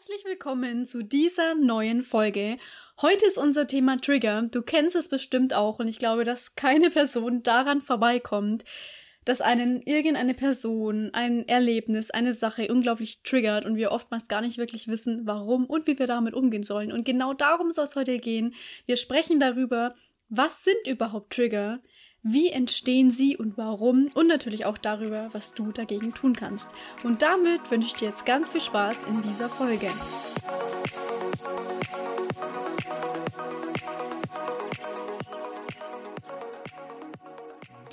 Herzlich willkommen zu dieser neuen Folge. Heute ist unser Thema Trigger. Du kennst es bestimmt auch und ich glaube, dass keine Person daran vorbeikommt, dass einen irgendeine Person, ein Erlebnis, eine Sache unglaublich triggert und wir oftmals gar nicht wirklich wissen, warum und wie wir damit umgehen sollen. Und genau darum soll es heute gehen. Wir sprechen darüber, was sind überhaupt Trigger? Wie entstehen sie und warum? Und natürlich auch darüber, was du dagegen tun kannst. Und damit wünsche ich dir jetzt ganz viel Spaß in dieser Folge.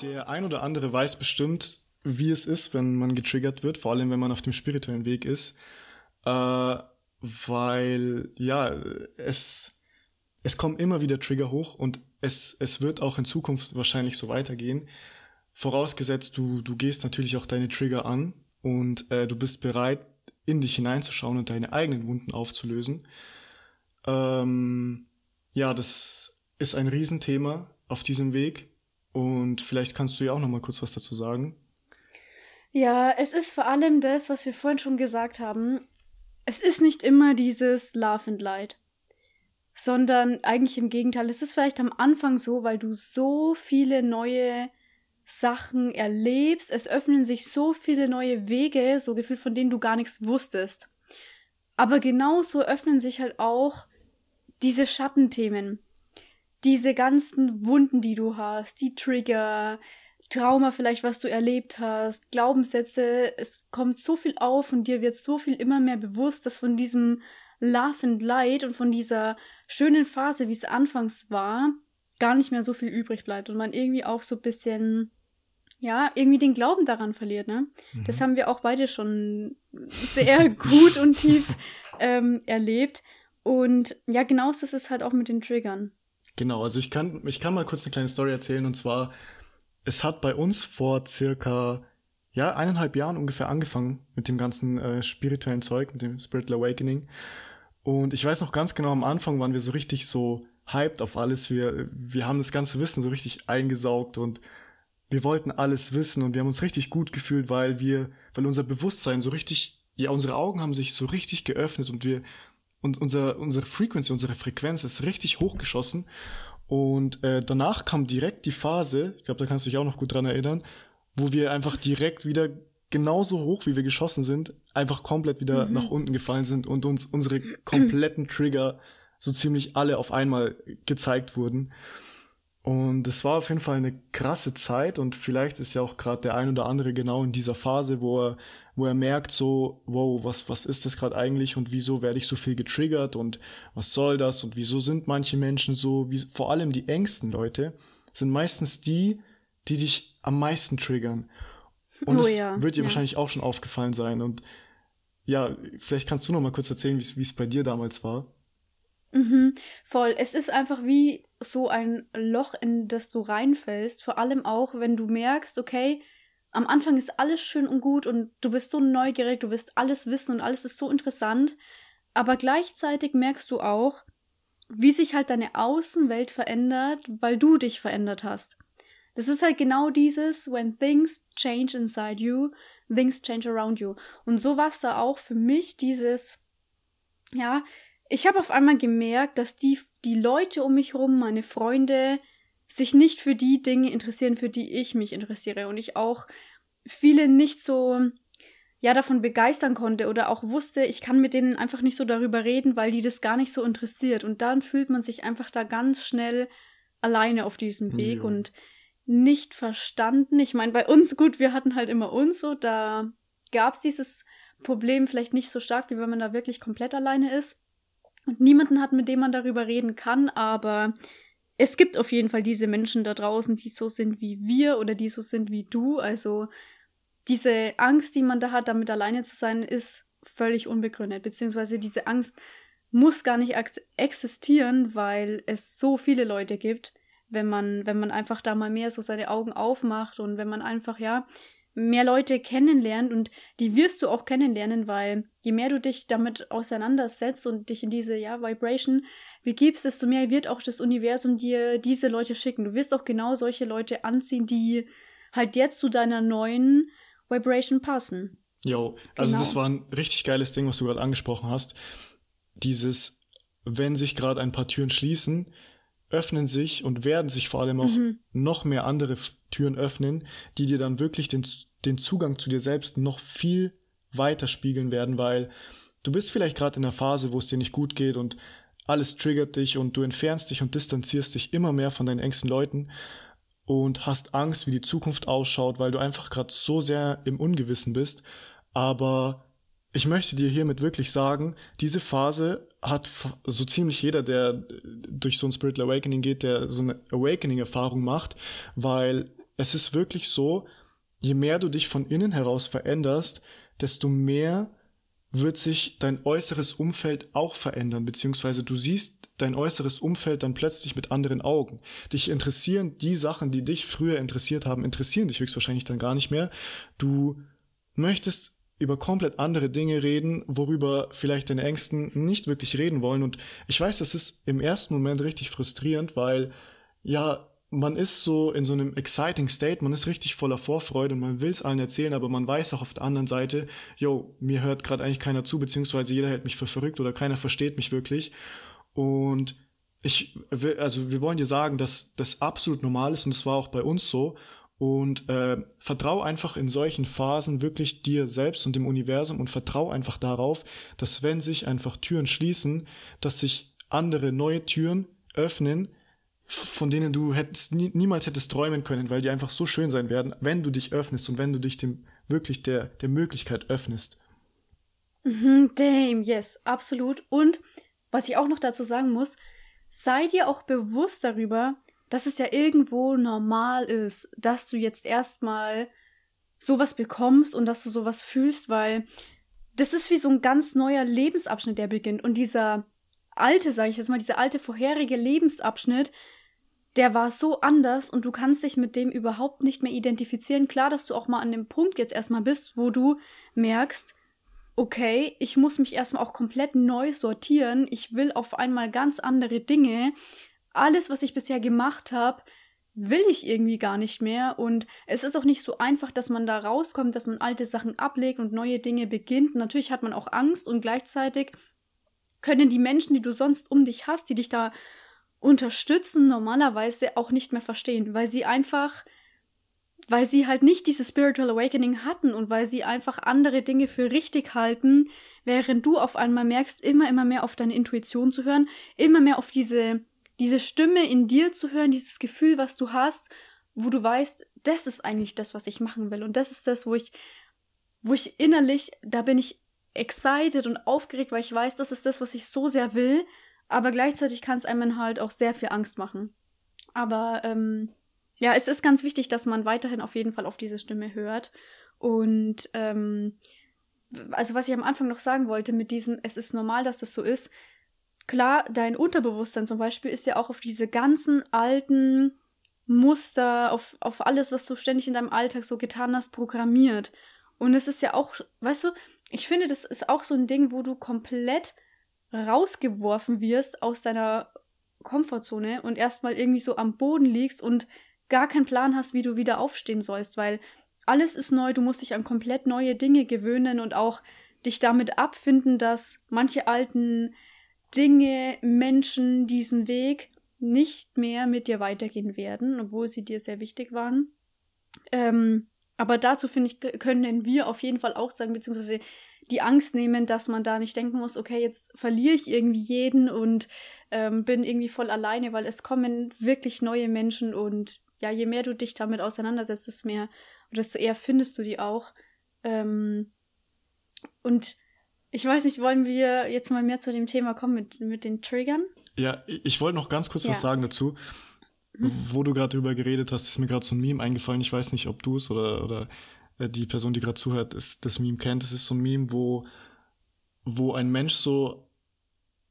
Der ein oder andere weiß bestimmt, wie es ist, wenn man getriggert wird, vor allem wenn man auf dem spirituellen Weg ist. Äh, weil, ja, es, es kommen immer wieder Trigger hoch und es, es wird auch in Zukunft wahrscheinlich so weitergehen. Vorausgesetzt, du, du gehst natürlich auch deine Trigger an und äh, du bist bereit, in dich hineinzuschauen und deine eigenen Wunden aufzulösen. Ähm, ja, das ist ein Riesenthema auf diesem Weg und vielleicht kannst du ja auch noch mal kurz was dazu sagen. Ja, es ist vor allem das, was wir vorhin schon gesagt haben. Es ist nicht immer dieses Love and Light sondern eigentlich im Gegenteil. Es ist vielleicht am Anfang so, weil du so viele neue Sachen erlebst. Es öffnen sich so viele neue Wege, so gefühlt, von denen du gar nichts wusstest. Aber genauso öffnen sich halt auch diese Schattenthemen. Diese ganzen Wunden, die du hast, die Trigger, Trauma vielleicht, was du erlebt hast, Glaubenssätze, es kommt so viel auf und dir wird so viel immer mehr bewusst, dass von diesem Love and Light und von dieser schönen Phase, wie es anfangs war, gar nicht mehr so viel übrig bleibt und man irgendwie auch so ein bisschen, ja, irgendwie den Glauben daran verliert, ne? Mhm. Das haben wir auch beide schon sehr gut und tief ähm, erlebt. Und ja, genau das ist halt auch mit den Triggern. Genau, also ich kann, ich kann mal kurz eine kleine Story erzählen und zwar, es hat bei uns vor circa ja, eineinhalb Jahren ungefähr angefangen mit dem ganzen äh, spirituellen Zeug, mit dem Spiritual Awakening. Und ich weiß noch ganz genau, am Anfang waren wir so richtig so hyped auf alles. Wir, wir haben das ganze Wissen so richtig eingesaugt und wir wollten alles wissen und wir haben uns richtig gut gefühlt, weil wir, weil unser Bewusstsein so richtig, ja, unsere Augen haben sich so richtig geöffnet und wir, und unser, unsere Frequency, unsere Frequenz ist richtig hochgeschossen. Und äh, danach kam direkt die Phase, ich glaube, da kannst du dich auch noch gut dran erinnern, wo wir einfach direkt wieder genauso hoch, wie wir geschossen sind, einfach komplett wieder mhm. nach unten gefallen sind und uns unsere kompletten Trigger so ziemlich alle auf einmal gezeigt wurden. Und es war auf jeden Fall eine krasse Zeit und vielleicht ist ja auch gerade der ein oder andere genau in dieser Phase, wo er, wo er merkt so, wow, was, was ist das gerade eigentlich und wieso werde ich so viel getriggert und was soll das und wieso sind manche Menschen so, wie, vor allem die engsten Leute sind meistens die, die dich am meisten triggern. Und oh, es ja. wird dir ja. wahrscheinlich auch schon aufgefallen sein. Und ja, vielleicht kannst du noch mal kurz erzählen, wie es bei dir damals war. Mhm, voll. Es ist einfach wie so ein Loch, in das du reinfällst. Vor allem auch, wenn du merkst, okay, am Anfang ist alles schön und gut und du bist so neugierig, du wirst alles wissen und alles ist so interessant. Aber gleichzeitig merkst du auch, wie sich halt deine Außenwelt verändert, weil du dich verändert hast. Das ist halt genau dieses, when things change inside you, things change around you. Und so war es da auch für mich dieses, ja, ich habe auf einmal gemerkt, dass die, die Leute um mich herum, meine Freunde, sich nicht für die Dinge interessieren, für die ich mich interessiere. Und ich auch viele nicht so, ja, davon begeistern konnte oder auch wusste, ich kann mit denen einfach nicht so darüber reden, weil die das gar nicht so interessiert. Und dann fühlt man sich einfach da ganz schnell alleine auf diesem Weg. Ja. Und nicht verstanden. Ich meine, bei uns, gut, wir hatten halt immer uns so, da gab es dieses Problem vielleicht nicht so stark, wie wenn man da wirklich komplett alleine ist und niemanden hat, mit dem man darüber reden kann, aber es gibt auf jeden Fall diese Menschen da draußen, die so sind wie wir oder die so sind wie du. Also diese Angst, die man da hat, damit alleine zu sein, ist völlig unbegründet, beziehungsweise diese Angst muss gar nicht existieren, weil es so viele Leute gibt, wenn man, wenn man einfach da mal mehr so seine Augen aufmacht und wenn man einfach, ja, mehr Leute kennenlernt und die wirst du auch kennenlernen, weil je mehr du dich damit auseinandersetzt und dich in diese, ja, Vibration begibst, desto mehr wird auch das Universum dir diese Leute schicken. Du wirst auch genau solche Leute anziehen, die halt jetzt zu deiner neuen Vibration passen. Jo, also genau. das war ein richtig geiles Ding, was du gerade angesprochen hast. Dieses, wenn sich gerade ein paar Türen schließen, öffnen sich und werden sich vor allem auch mhm. noch mehr andere Türen öffnen, die dir dann wirklich den, den Zugang zu dir selbst noch viel weiter spiegeln werden, weil du bist vielleicht gerade in einer Phase, wo es dir nicht gut geht und alles triggert dich und du entfernst dich und distanzierst dich immer mehr von deinen engsten Leuten und hast Angst, wie die Zukunft ausschaut, weil du einfach gerade so sehr im Ungewissen bist. Aber ich möchte dir hiermit wirklich sagen, diese Phase hat so ziemlich jeder, der durch so ein Spiritual Awakening geht, der so eine Awakening-Erfahrung macht, weil es ist wirklich so, je mehr du dich von innen heraus veränderst, desto mehr wird sich dein äußeres Umfeld auch verändern, beziehungsweise du siehst dein äußeres Umfeld dann plötzlich mit anderen Augen. Dich interessieren die Sachen, die dich früher interessiert haben, interessieren dich höchstwahrscheinlich dann gar nicht mehr. Du möchtest über komplett andere Dinge reden, worüber vielleicht deine Ängsten nicht wirklich reden wollen. Und ich weiß, das ist im ersten Moment richtig frustrierend, weil ja, man ist so in so einem exciting State, man ist richtig voller Vorfreude und man will es allen erzählen, aber man weiß auch auf der anderen Seite, yo, mir hört gerade eigentlich keiner zu, beziehungsweise jeder hält mich für verrückt oder keiner versteht mich wirklich. Und ich will, also wir wollen dir sagen, dass das absolut normal ist und es war auch bei uns so. Und äh, vertrau einfach in solchen Phasen wirklich dir selbst und dem Universum und vertrau einfach darauf, dass wenn sich einfach Türen schließen, dass sich andere neue Türen öffnen, von denen du hättest nie, niemals hättest träumen können, weil die einfach so schön sein werden, wenn du dich öffnest und wenn du dich dem wirklich der der Möglichkeit öffnest. Mhm, damn, yes, absolut. Und was ich auch noch dazu sagen muss, sei dir auch bewusst darüber, dass es ja irgendwo normal ist, dass du jetzt erstmal sowas bekommst und dass du sowas fühlst, weil das ist wie so ein ganz neuer Lebensabschnitt, der beginnt. Und dieser alte, sage ich jetzt mal, dieser alte vorherige Lebensabschnitt, der war so anders und du kannst dich mit dem überhaupt nicht mehr identifizieren. Klar, dass du auch mal an dem Punkt jetzt erstmal bist, wo du merkst, okay, ich muss mich erstmal auch komplett neu sortieren. Ich will auf einmal ganz andere Dinge. Alles, was ich bisher gemacht habe, will ich irgendwie gar nicht mehr. Und es ist auch nicht so einfach, dass man da rauskommt, dass man alte Sachen ablegt und neue Dinge beginnt. Natürlich hat man auch Angst und gleichzeitig können die Menschen, die du sonst um dich hast, die dich da unterstützen, normalerweise auch nicht mehr verstehen, weil sie einfach, weil sie halt nicht dieses Spiritual Awakening hatten und weil sie einfach andere Dinge für richtig halten, während du auf einmal merkst, immer, immer mehr auf deine Intuition zu hören, immer mehr auf diese, diese Stimme in dir zu hören, dieses Gefühl, was du hast, wo du weißt, das ist eigentlich das, was ich machen will und das ist das, wo ich, wo ich innerlich, da bin ich excited und aufgeregt, weil ich weiß, das ist das, was ich so sehr will aber gleichzeitig kann es einem halt auch sehr viel Angst machen. Aber ähm, ja, es ist ganz wichtig, dass man weiterhin auf jeden Fall auf diese Stimme hört. Und ähm, also was ich am Anfang noch sagen wollte mit diesem, es ist normal, dass das so ist. Klar, dein Unterbewusstsein zum Beispiel ist ja auch auf diese ganzen alten Muster, auf, auf alles, was du ständig in deinem Alltag so getan hast, programmiert. Und es ist ja auch, weißt du, ich finde, das ist auch so ein Ding, wo du komplett rausgeworfen wirst aus deiner Komfortzone und erstmal irgendwie so am Boden liegst und gar keinen Plan hast, wie du wieder aufstehen sollst, weil alles ist neu, du musst dich an komplett neue Dinge gewöhnen und auch dich damit abfinden, dass manche alten Dinge, Menschen diesen Weg nicht mehr mit dir weitergehen werden, obwohl sie dir sehr wichtig waren. Ähm, aber dazu finde ich, können wir auf jeden Fall auch sagen, beziehungsweise die Angst nehmen, dass man da nicht denken muss, okay, jetzt verliere ich irgendwie jeden und ähm, bin irgendwie voll alleine, weil es kommen wirklich neue Menschen und ja, je mehr du dich damit auseinandersetzt, desto mehr, desto eher findest du die auch. Ähm, und ich weiß nicht, wollen wir jetzt mal mehr zu dem Thema kommen mit, mit den Triggern? Ja, ich wollte noch ganz kurz ja. was sagen dazu. Mhm. Wo du gerade drüber geredet hast, ist mir gerade so ein Meme eingefallen. Ich weiß nicht, ob du es oder, oder äh, die Person, die gerade zuhört, ist, das Meme kennt. Das ist so ein Meme, wo, wo ein Mensch so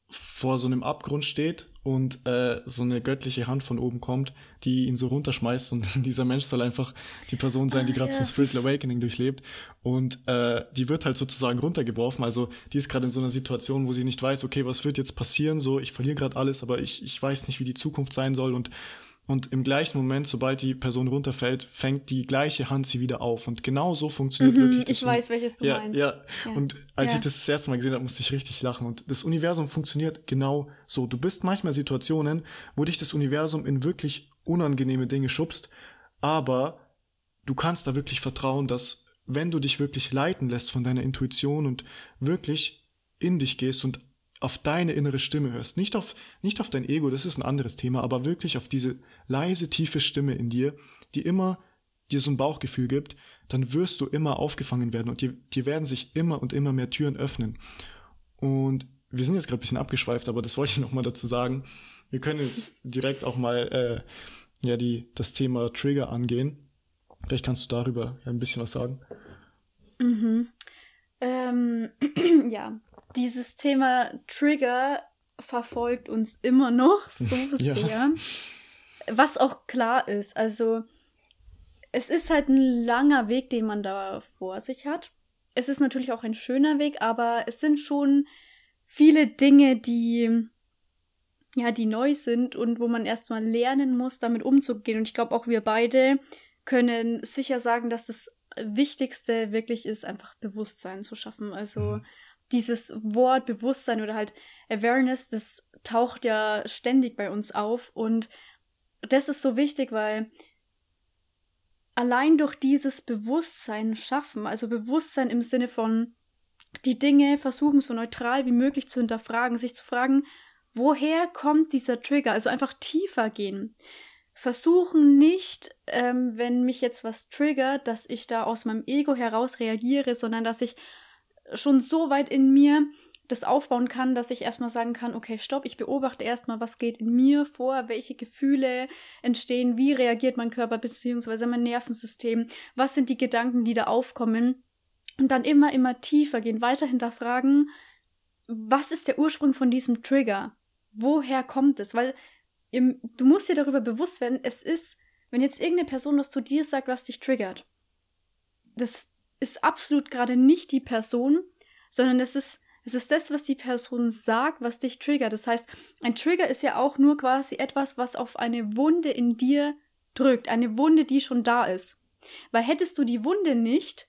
vor so einem Abgrund steht und äh, so eine göttliche Hand von oben kommt, die ihn so runterschmeißt und dieser Mensch soll einfach die Person sein, die gerade ah, ja. so Spiritual Awakening durchlebt. Und äh, die wird halt sozusagen runtergeworfen, also die ist gerade in so einer Situation, wo sie nicht weiß, okay, was wird jetzt passieren, so ich verliere gerade alles, aber ich, ich weiß nicht, wie die Zukunft sein soll. Und und im gleichen Moment, sobald die Person runterfällt, fängt die gleiche Hand sie wieder auf. Und genau so funktioniert Mhm, wirklich das ich weiß, welches du ja, meinst. Ja, Ja. und als Ja. ich das das erste Mal gesehen habe, musste ich richtig lachen. Und das Universum funktioniert genau so. Du bist manchmal Situationen, wo dich das Universum in wirklich unangenehme Dinge schubst, aber du kannst da wirklich vertrauen, dass wenn du dich wirklich leiten lässt von deiner Intuition und wirklich in dich gehst und auf deine innere Stimme hörst, nicht auf, nicht auf dein Ego, das ist ein anderes Thema, aber wirklich auf diese leise, tiefe Stimme in dir, die immer dir so ein Bauchgefühl gibt, dann wirst du immer aufgefangen werden und dir, dir werden sich immer und immer mehr Türen öffnen. Und wir sind jetzt gerade ein bisschen abgeschweift, aber das wollte ich nochmal dazu sagen. Wir können jetzt direkt auch mal äh, ja, die, das Thema Trigger angehen. Vielleicht kannst du darüber ein bisschen was sagen. Ähm, ja, dieses Thema Trigger verfolgt uns immer noch so Ja. Was auch klar ist. Also, es ist halt ein langer Weg, den man da vor sich hat. Es ist natürlich auch ein schöner Weg, aber es sind schon viele Dinge, die ja, die neu sind und wo man erstmal lernen muss, damit umzugehen. Und ich glaube, auch wir beide können sicher sagen, dass das Wichtigste wirklich ist, einfach Bewusstsein zu schaffen. Also Mhm. dieses Wort Bewusstsein oder halt Awareness, das taucht ja ständig bei uns auf. Und das ist so wichtig, weil allein durch dieses Bewusstsein schaffen, also Bewusstsein im Sinne von die Dinge versuchen so neutral wie möglich zu hinterfragen, sich zu fragen, woher kommt dieser Trigger? Also einfach tiefer gehen. Versuchen nicht, ähm, wenn mich jetzt was triggert, dass ich da aus meinem Ego heraus reagiere, sondern dass ich schon so weit in mir das aufbauen kann, dass ich erstmal sagen kann, okay, stopp, ich beobachte erstmal, was geht in mir vor, welche Gefühle entstehen, wie reagiert mein Körper beziehungsweise mein Nervensystem, was sind die Gedanken, die da aufkommen und dann immer, immer tiefer gehen, weiter hinterfragen, was ist der Ursprung von diesem Trigger? Woher kommt es? Weil du musst dir darüber bewusst werden, es ist, wenn jetzt irgendeine Person was zu dir sagt, was dich triggert, das ist absolut gerade nicht die Person, sondern es ist, es ist das, was die Person sagt, was dich triggert. Das heißt, ein Trigger ist ja auch nur quasi etwas, was auf eine Wunde in dir drückt, eine Wunde, die schon da ist. Weil hättest du die Wunde nicht,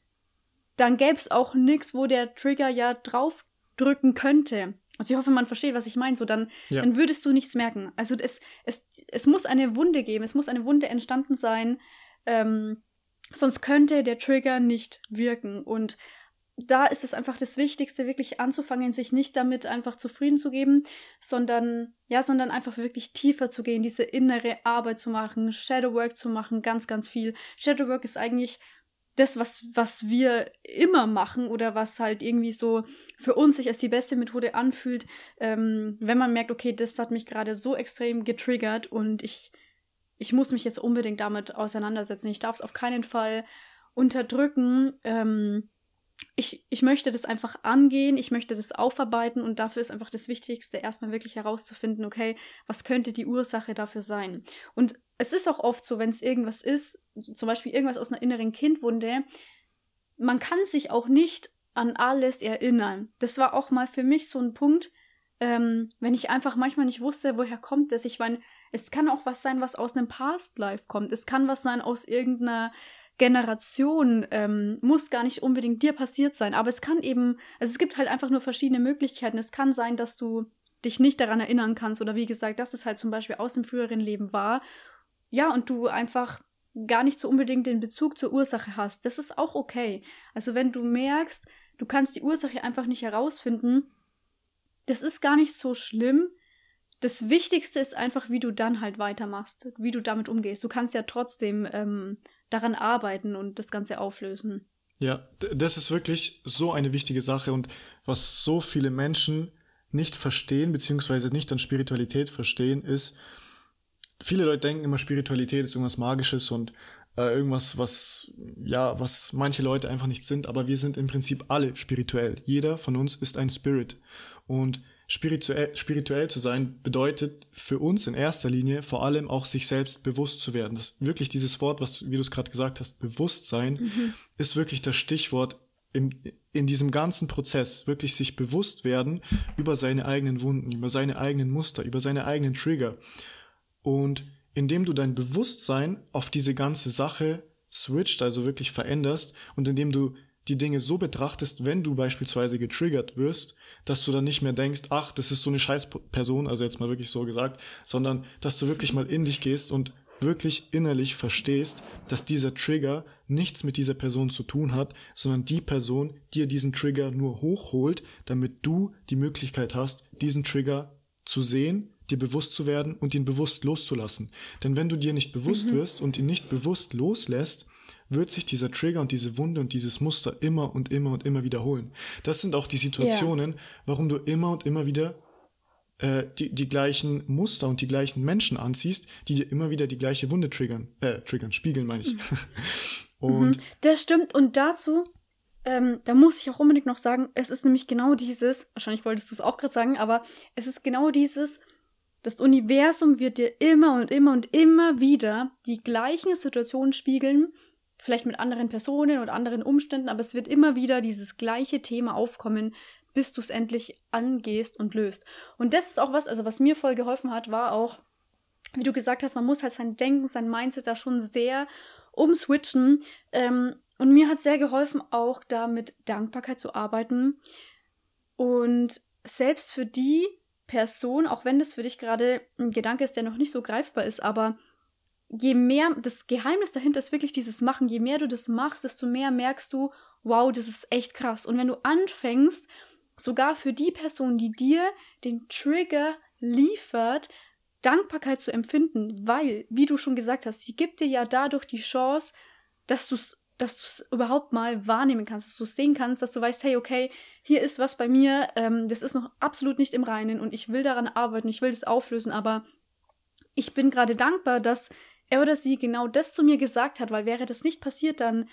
dann gäbe es auch nichts, wo der Trigger ja drauf drücken könnte. Also ich hoffe, man versteht, was ich meine. So, dann, Ja. dann würdest du nichts merken. Also es, es, es muss eine Wunde geben, es muss eine Wunde entstanden sein, ähm, sonst könnte der Trigger nicht wirken. Und da ist es einfach das Wichtigste, wirklich anzufangen, sich nicht damit einfach zufrieden zu geben, sondern, ja, sondern einfach wirklich tiefer zu gehen, diese innere Arbeit zu machen, Shadowwork zu machen, ganz, ganz viel. Shadowwork ist eigentlich das, was, was wir immer machen oder was halt irgendwie so für uns sich als die beste Methode anfühlt, ähm, wenn man merkt, okay, das hat mich gerade so extrem getriggert und ich, ich muss mich jetzt unbedingt damit auseinandersetzen. Ich darf es auf keinen Fall unterdrücken. Ähm, ich, ich möchte das einfach angehen, ich möchte das aufarbeiten und dafür ist einfach das Wichtigste, erstmal wirklich herauszufinden, okay, was könnte die Ursache dafür sein? Und es ist auch oft so, wenn es irgendwas ist, zum Beispiel irgendwas aus einer inneren Kindwunde, man kann sich auch nicht an alles erinnern. Das war auch mal für mich so ein Punkt, ähm, wenn ich einfach manchmal nicht wusste, woher kommt das. Ich meine, es kann auch was sein, was aus einem Past Life kommt. Es kann was sein aus irgendeiner Generation, ähm, muss gar nicht unbedingt dir passiert sein, aber es kann eben, also es gibt halt einfach nur verschiedene Möglichkeiten. Es kann sein, dass du dich nicht daran erinnern kannst oder wie gesagt, dass es halt zum Beispiel aus dem früheren Leben war. Ja, und du einfach gar nicht so unbedingt den Bezug zur Ursache hast. Das ist auch okay. Also wenn du merkst, du kannst die Ursache einfach nicht herausfinden, das ist gar nicht so schlimm. Das Wichtigste ist einfach, wie du dann halt weitermachst, wie du damit umgehst. Du kannst ja trotzdem ähm, daran arbeiten und das Ganze auflösen. Ja, das ist wirklich so eine wichtige Sache und was so viele Menschen nicht verstehen, beziehungsweise nicht an Spiritualität verstehen, ist, viele Leute denken immer, Spiritualität ist irgendwas Magisches und äh, irgendwas, was, ja, was manche Leute einfach nicht sind, aber wir sind im Prinzip alle spirituell. Jeder von uns ist ein Spirit. Und spirituell, spirituell zu sein bedeutet für uns in erster Linie vor allem auch sich selbst bewusst zu werden. Das wirklich dieses Wort, was, wie du es gerade gesagt hast, Bewusstsein, ist wirklich das Stichwort im, in diesem ganzen Prozess wirklich sich bewusst werden über seine eigenen Wunden, über seine eigenen Muster, über seine eigenen Trigger. Und indem du dein Bewusstsein auf diese ganze Sache switcht, also wirklich veränderst und indem du die Dinge so betrachtest, wenn du beispielsweise getriggert wirst, dass du dann nicht mehr denkst, ach, das ist so eine Scheißperson, also jetzt mal wirklich so gesagt, sondern dass du wirklich mal in dich gehst und wirklich innerlich verstehst, dass dieser Trigger nichts mit dieser Person zu tun hat, sondern die Person dir diesen Trigger nur hochholt, damit du die Möglichkeit hast, diesen Trigger zu sehen, dir bewusst zu werden und ihn bewusst loszulassen. Denn wenn du dir nicht bewusst mhm. wirst und ihn nicht bewusst loslässt, wird sich dieser Trigger und diese Wunde und dieses Muster immer und immer und immer wiederholen. Das sind auch die Situationen, yeah. warum du immer und immer wieder äh, die, die gleichen Muster und die gleichen Menschen anziehst, die dir immer wieder die gleiche Wunde triggern, äh, triggern, spiegeln, meine ich. Mhm. und mhm. Das stimmt. Und dazu, ähm, da muss ich auch unbedingt noch sagen, es ist nämlich genau dieses, wahrscheinlich wolltest du es auch gerade sagen, aber es ist genau dieses, das Universum wird dir immer und immer und immer wieder die gleichen Situationen spiegeln, vielleicht mit anderen Personen oder anderen Umständen, aber es wird immer wieder dieses gleiche Thema aufkommen, bis du es endlich angehst und löst. Und das ist auch was, also was mir voll geholfen hat, war auch, wie du gesagt hast, man muss halt sein Denken, sein Mindset da schon sehr umswitchen. Ähm, und mir hat sehr geholfen, auch da mit Dankbarkeit zu arbeiten. Und selbst für die Person, auch wenn das für dich gerade ein Gedanke ist, der noch nicht so greifbar ist, aber je mehr, das Geheimnis dahinter ist wirklich dieses Machen, je mehr du das machst, desto mehr merkst du, wow, das ist echt krass. Und wenn du anfängst, sogar für die Person, die dir den Trigger liefert, Dankbarkeit zu empfinden, weil, wie du schon gesagt hast, sie gibt dir ja dadurch die Chance, dass du es dass du es überhaupt mal wahrnehmen kannst, dass du es sehen kannst, dass du weißt, hey, okay, hier ist was bei mir, ähm, das ist noch absolut nicht im Reinen und ich will daran arbeiten, ich will das auflösen, aber ich bin gerade dankbar, dass er oder sie genau das zu mir gesagt hat, weil wäre das nicht passiert, dann,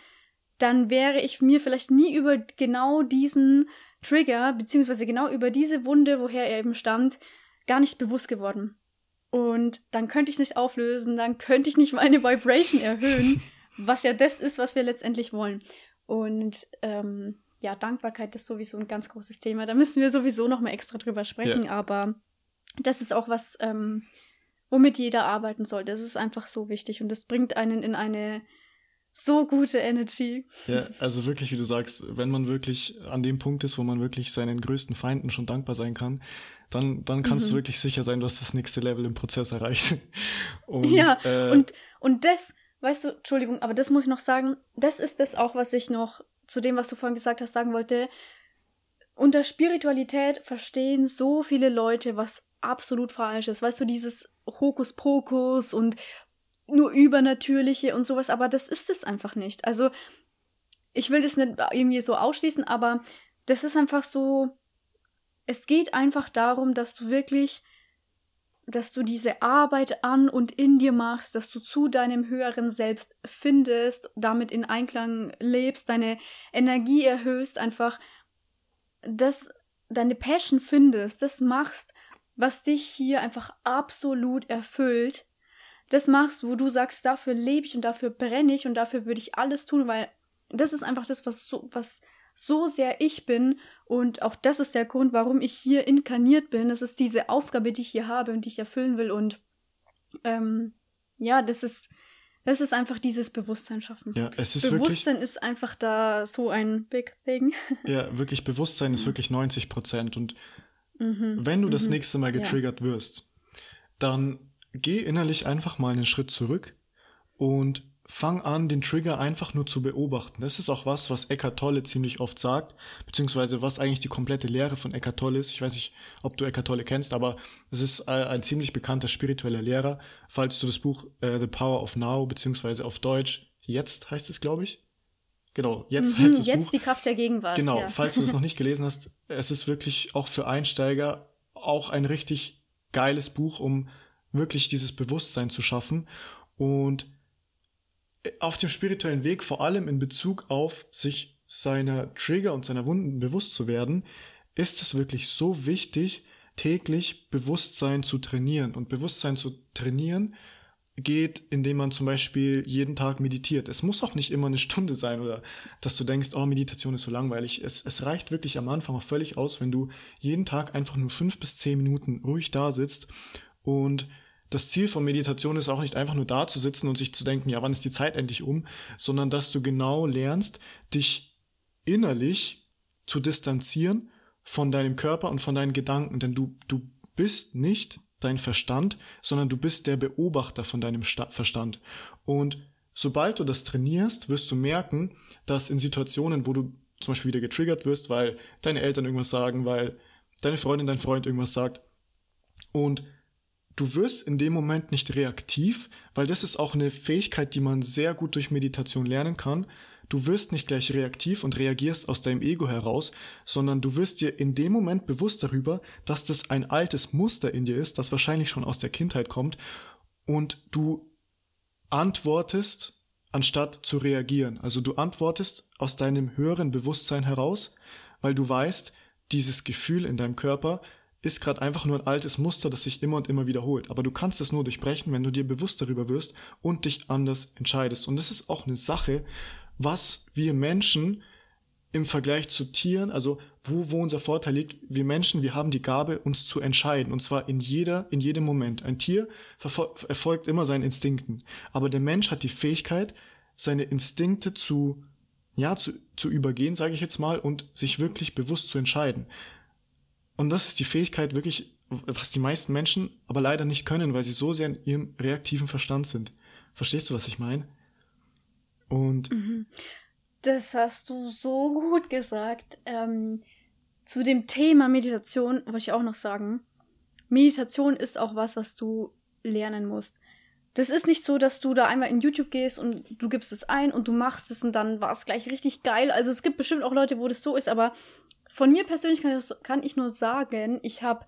dann wäre ich mir vielleicht nie über genau diesen Trigger, beziehungsweise genau über diese Wunde, woher er eben stammt, gar nicht bewusst geworden. Und dann könnte ich es nicht auflösen, dann könnte ich nicht meine Vibration erhöhen, was ja das ist, was wir letztendlich wollen. Und ähm, ja, Dankbarkeit ist sowieso ein ganz großes Thema. Da müssen wir sowieso noch mal extra drüber sprechen, ja. aber das ist auch was, ähm, womit jeder arbeiten soll. Das ist einfach so wichtig und das bringt einen in eine so gute Energy. Ja, also wirklich, wie du sagst, wenn man wirklich an dem Punkt ist, wo man wirklich seinen größten Feinden schon dankbar sein kann, dann, dann kannst mhm. du wirklich sicher sein, du hast das nächste Level im Prozess erreicht. Und, ja, äh, und, und das, weißt du, Entschuldigung, aber das muss ich noch sagen, das ist das auch, was ich noch zu dem, was du vorhin gesagt hast, sagen wollte. Unter Spiritualität verstehen so viele Leute was absolut falsch ist. Weißt du, dieses Hokuspokus und nur Übernatürliche und sowas, aber das ist es einfach nicht. Also, ich will das nicht irgendwie so ausschließen, aber das ist einfach so. Es geht einfach darum, dass du wirklich, dass du diese Arbeit an und in dir machst, dass du zu deinem höheren Selbst findest, damit in Einklang lebst, deine Energie erhöhst, einfach, dass deine Passion findest, das machst was dich hier einfach absolut erfüllt, das machst, wo du sagst, dafür lebe ich und dafür brenne ich und dafür würde ich alles tun, weil das ist einfach das, was so, was so sehr ich bin und auch das ist der Grund, warum ich hier inkarniert bin. Es ist diese Aufgabe, die ich hier habe und die ich erfüllen will und ähm, ja, das ist das ist einfach dieses Bewusstsein schaffen. Ja, es ist Bewusstsein wirklich, ist einfach da so ein big thing. Ja, wirklich Bewusstsein ist wirklich 90 Prozent und Mhm. Wenn du das mhm. nächste Mal getriggert ja. wirst, dann geh innerlich einfach mal einen Schritt zurück und fang an, den Trigger einfach nur zu beobachten. Das ist auch was, was Eckhart Tolle ziemlich oft sagt, beziehungsweise was eigentlich die komplette Lehre von Eckhart Tolle ist. Ich weiß nicht, ob du Eckhart Tolle kennst, aber es ist ein ziemlich bekannter spiritueller Lehrer. Falls du das Buch äh, The Power of Now, beziehungsweise auf Deutsch, jetzt heißt es, glaube ich, Genau, jetzt mhm, heißt es Jetzt Buch. die Kraft der Gegenwart. Genau, ja. falls du es noch nicht gelesen hast, es ist wirklich auch für Einsteiger auch ein richtig geiles Buch, um wirklich dieses Bewusstsein zu schaffen und auf dem spirituellen Weg, vor allem in Bezug auf sich seiner Trigger und seiner Wunden bewusst zu werden, ist es wirklich so wichtig, täglich Bewusstsein zu trainieren. Und Bewusstsein zu trainieren geht, indem man zum Beispiel jeden Tag meditiert. Es muss auch nicht immer eine Stunde sein oder dass du denkst, oh, Meditation ist so langweilig. Es, es reicht wirklich am Anfang auch völlig aus, wenn du jeden Tag einfach nur fünf bis zehn Minuten ruhig da sitzt und das Ziel von Meditation ist auch nicht einfach nur da zu sitzen und sich zu denken, ja, wann ist die Zeit endlich um, sondern dass du genau lernst, dich innerlich zu distanzieren von deinem Körper und von deinen Gedanken, denn du, du bist nicht dein Verstand, sondern du bist der Beobachter von deinem Verstand. Und sobald du das trainierst, wirst du merken, dass in Situationen, wo du zum Beispiel wieder getriggert wirst, weil deine Eltern irgendwas sagen, weil deine Freundin, dein Freund irgendwas sagt, und du wirst in dem Moment nicht reaktiv, weil das ist auch eine Fähigkeit, die man sehr gut durch Meditation lernen kann. Du wirst nicht gleich reaktiv und reagierst aus deinem Ego heraus, sondern du wirst dir in dem Moment bewusst darüber, dass das ein altes Muster in dir ist, das wahrscheinlich schon aus der Kindheit kommt und du antwortest, anstatt zu reagieren. Also du antwortest aus deinem höheren Bewusstsein heraus, weil du weißt, dieses Gefühl in deinem Körper ist gerade einfach nur ein altes Muster, das sich immer und immer wiederholt. Aber du kannst es nur durchbrechen, wenn du dir bewusst darüber wirst und dich anders entscheidest. Und das ist auch eine Sache, was wir Menschen im Vergleich zu Tieren, also wo, wo unser Vorteil liegt, wir Menschen, wir haben die Gabe, uns zu entscheiden. Und zwar in jeder, in jedem Moment. Ein Tier erfolgt immer seinen Instinkten. Aber der Mensch hat die Fähigkeit, seine Instinkte zu, ja, zu, zu übergehen, sage ich jetzt mal, und sich wirklich bewusst zu entscheiden. Und das ist die Fähigkeit wirklich, was die meisten Menschen aber leider nicht können, weil sie so sehr in ihrem reaktiven Verstand sind. Verstehst du, was ich meine? Und. Mhm. Das hast du so gut gesagt. Ähm, zu dem Thema Meditation wollte ich auch noch sagen. Meditation ist auch was, was du lernen musst. Das ist nicht so, dass du da einmal in YouTube gehst und du gibst es ein und du machst es und dann war es gleich richtig geil. Also es gibt bestimmt auch Leute, wo das so ist, aber von mir persönlich kann ich, kann ich nur sagen, ich habe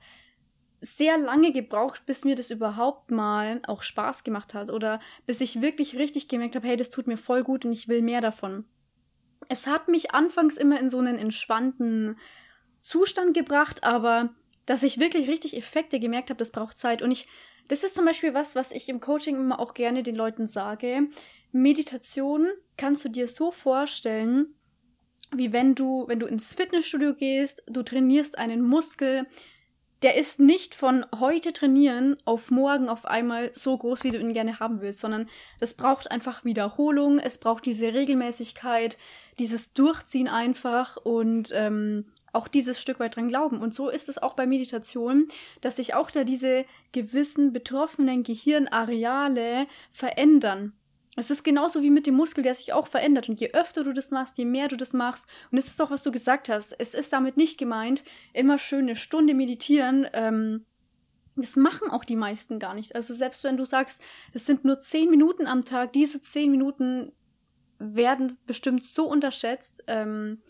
sehr lange gebraucht, bis mir das überhaupt mal auch Spaß gemacht hat oder bis ich wirklich richtig gemerkt habe, hey, das tut mir voll gut und ich will mehr davon. Es hat mich anfangs immer in so einen entspannten Zustand gebracht, aber dass ich wirklich richtig Effekte gemerkt habe, das braucht Zeit. Und ich, das ist zum Beispiel was, was ich im Coaching immer auch gerne den Leuten sage. Meditation kannst du dir so vorstellen, wie wenn du, wenn du ins Fitnessstudio gehst, du trainierst einen Muskel, der ist nicht von heute trainieren auf morgen auf einmal so groß, wie du ihn gerne haben willst, sondern das braucht einfach Wiederholung, es braucht diese Regelmäßigkeit, dieses Durchziehen einfach und ähm, auch dieses Stück weit dran glauben. Und so ist es auch bei Meditation, dass sich auch da diese gewissen betroffenen Gehirnareale verändern. Es ist genauso wie mit dem Muskel, der sich auch verändert. Und je öfter du das machst, je mehr du das machst, und es ist doch, was du gesagt hast, es ist damit nicht gemeint, immer schön eine Stunde meditieren. Ähm, das machen auch die meisten gar nicht. Also selbst wenn du sagst, es sind nur zehn Minuten am Tag, diese zehn Minuten werden bestimmt so unterschätzt. Ähm,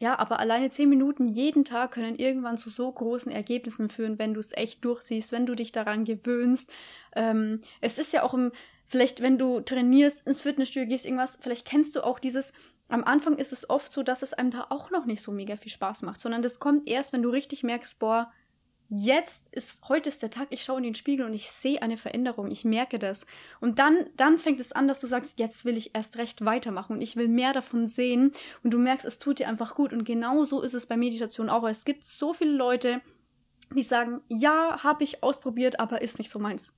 ja, aber alleine zehn Minuten jeden Tag können irgendwann zu so großen Ergebnissen führen, wenn du es echt durchziehst, wenn du dich daran gewöhnst. Ähm, es ist ja auch im Vielleicht, wenn du trainierst, ins Fitnessstudio gehst, irgendwas, vielleicht kennst du auch dieses, am Anfang ist es oft so, dass es einem da auch noch nicht so mega viel Spaß macht, sondern das kommt erst, wenn du richtig merkst, boah, jetzt ist, heute ist der Tag, ich schaue in den Spiegel und ich sehe eine Veränderung, ich merke das. Und dann, dann fängt es an, dass du sagst, jetzt will ich erst recht weitermachen und ich will mehr davon sehen und du merkst, es tut dir einfach gut. Und genau so ist es bei Meditation auch. Es gibt so viele Leute, die sagen, ja, habe ich ausprobiert, aber ist nicht so meins.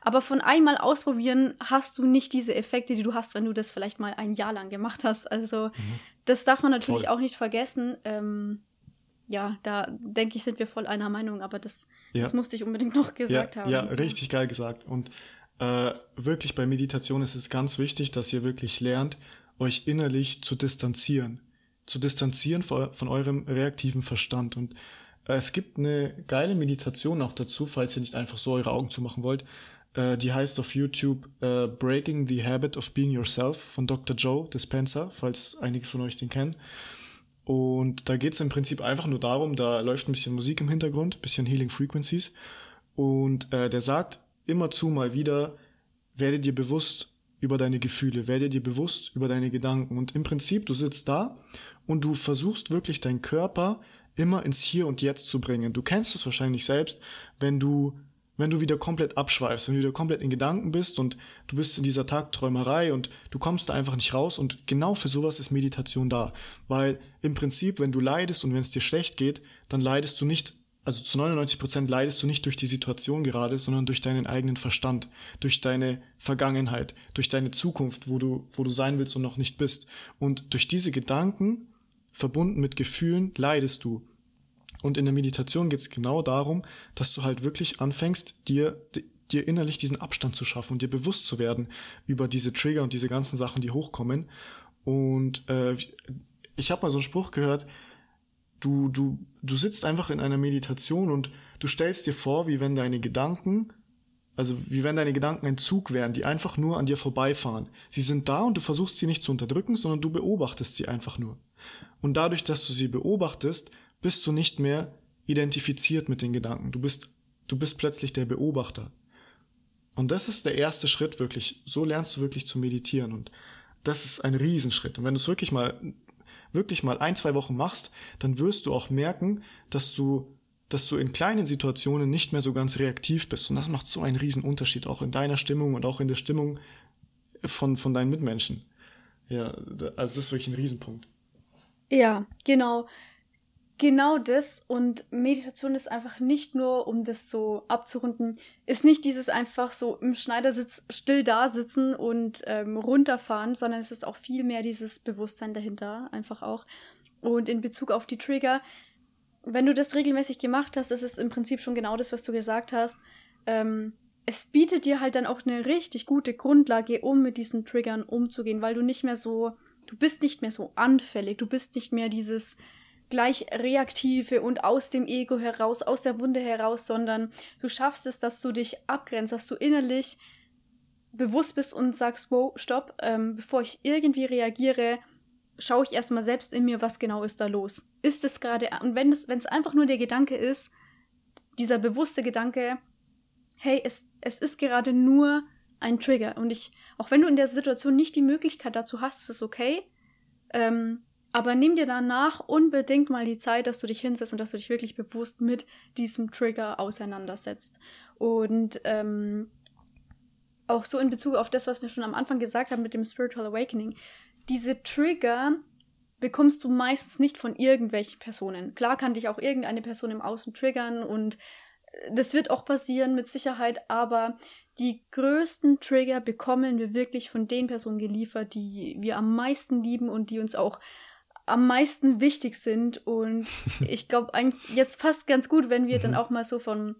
Aber von einmal ausprobieren hast du nicht diese Effekte, die du hast, wenn du das vielleicht mal ein Jahr lang gemacht hast. Also mhm. das darf man natürlich voll. auch nicht vergessen. Ähm, ja, da denke ich, sind wir voll einer Meinung, aber das, ja. das musste ich unbedingt noch gesagt ja, haben. Ja, richtig geil gesagt. Und äh, wirklich bei Meditation ist es ganz wichtig, dass ihr wirklich lernt, euch innerlich zu distanzieren. Zu distanzieren von, von eurem reaktiven Verstand. Und es gibt eine geile Meditation auch dazu, falls ihr nicht einfach so eure Augen zumachen wollt. Äh, die heißt auf YouTube äh, Breaking the Habit of Being Yourself von Dr. Joe Dispenza, falls einige von euch den kennen. Und da geht es im Prinzip einfach nur darum, da läuft ein bisschen Musik im Hintergrund, bisschen Healing Frequencies. Und äh, der sagt immerzu mal wieder, werde dir bewusst über deine Gefühle, werde dir bewusst über deine Gedanken. Und im Prinzip, du sitzt da und du versuchst wirklich deinen Körper immer ins Hier und Jetzt zu bringen. Du kennst es wahrscheinlich selbst, wenn du wenn du wieder komplett abschweifst, wenn du wieder komplett in Gedanken bist und du bist in dieser Tagträumerei und du kommst da einfach nicht raus und genau für sowas ist Meditation da, weil im Prinzip, wenn du leidest und wenn es dir schlecht geht, dann leidest du nicht also zu 99 Prozent leidest du nicht durch die Situation gerade, sondern durch deinen eigenen Verstand, durch deine Vergangenheit, durch deine Zukunft, wo du, wo du sein willst und noch nicht bist. Und durch diese Gedanken, verbunden mit Gefühlen, leidest du. Und in der Meditation geht es genau darum, dass du halt wirklich anfängst, dir, dir innerlich diesen Abstand zu schaffen und dir bewusst zu werden über diese Trigger und diese ganzen Sachen, die hochkommen. Und äh, ich habe mal so einen Spruch gehört, du, du, du sitzt einfach in einer Meditation und du stellst dir vor, wie wenn deine Gedanken, also wie wenn deine Gedanken ein Zug wären, die einfach nur an dir vorbeifahren. Sie sind da und du versuchst sie nicht zu unterdrücken, sondern du beobachtest sie einfach nur. Und dadurch, dass du sie beobachtest, bist du nicht mehr identifiziert mit den Gedanken. Du bist, du bist plötzlich der Beobachter. Und das ist der erste Schritt wirklich. So lernst du wirklich zu meditieren. Und das ist ein Riesenschritt. Und wenn du es wirklich mal wirklich mal ein, zwei Wochen machst, dann wirst du auch merken, dass du, dass du in kleinen Situationen nicht mehr so ganz reaktiv bist. Und das macht so einen riesen Unterschied, auch in deiner Stimmung und auch in der Stimmung von, von deinen Mitmenschen. Ja, also das ist wirklich ein Riesenpunkt. Ja, genau. Genau das und Meditation ist einfach nicht nur, um das so abzurunden, ist nicht dieses einfach so im Schneidersitz still da sitzen und ähm, runterfahren, sondern es ist auch viel mehr dieses Bewusstsein dahinter, einfach auch. Und in Bezug auf die Trigger, wenn du das regelmäßig gemacht hast, ist es im Prinzip schon genau das, was du gesagt hast. Ähm, es bietet dir halt dann auch eine richtig gute Grundlage, um mit diesen Triggern umzugehen, weil du nicht mehr so, du bist nicht mehr so anfällig, du bist nicht mehr dieses gleich reaktive und aus dem Ego heraus, aus der Wunde heraus, sondern du schaffst es, dass du dich abgrenzt, dass du innerlich bewusst bist und sagst, wow, stopp, ähm, bevor ich irgendwie reagiere, schaue ich erstmal selbst in mir, was genau ist da los. Ist es gerade, und wenn es, wenn es einfach nur der Gedanke ist, dieser bewusste Gedanke, hey, es, es ist gerade nur ein Trigger. Und ich, auch wenn du in der Situation nicht die Möglichkeit dazu hast, ist es okay. Ähm, aber nimm dir danach unbedingt mal die Zeit, dass du dich hinsetzt und dass du dich wirklich bewusst mit diesem Trigger auseinandersetzt. Und ähm, auch so in Bezug auf das, was wir schon am Anfang gesagt haben mit dem Spiritual Awakening. Diese Trigger bekommst du meistens nicht von irgendwelchen Personen. Klar kann dich auch irgendeine Person im Außen triggern und äh, das wird auch passieren mit Sicherheit, aber die größten Trigger bekommen wir wirklich von den Personen geliefert, die wir am meisten lieben und die uns auch am meisten wichtig sind. Und ich glaube eigentlich jetzt fast ganz gut, wenn wir mhm. dann auch mal so von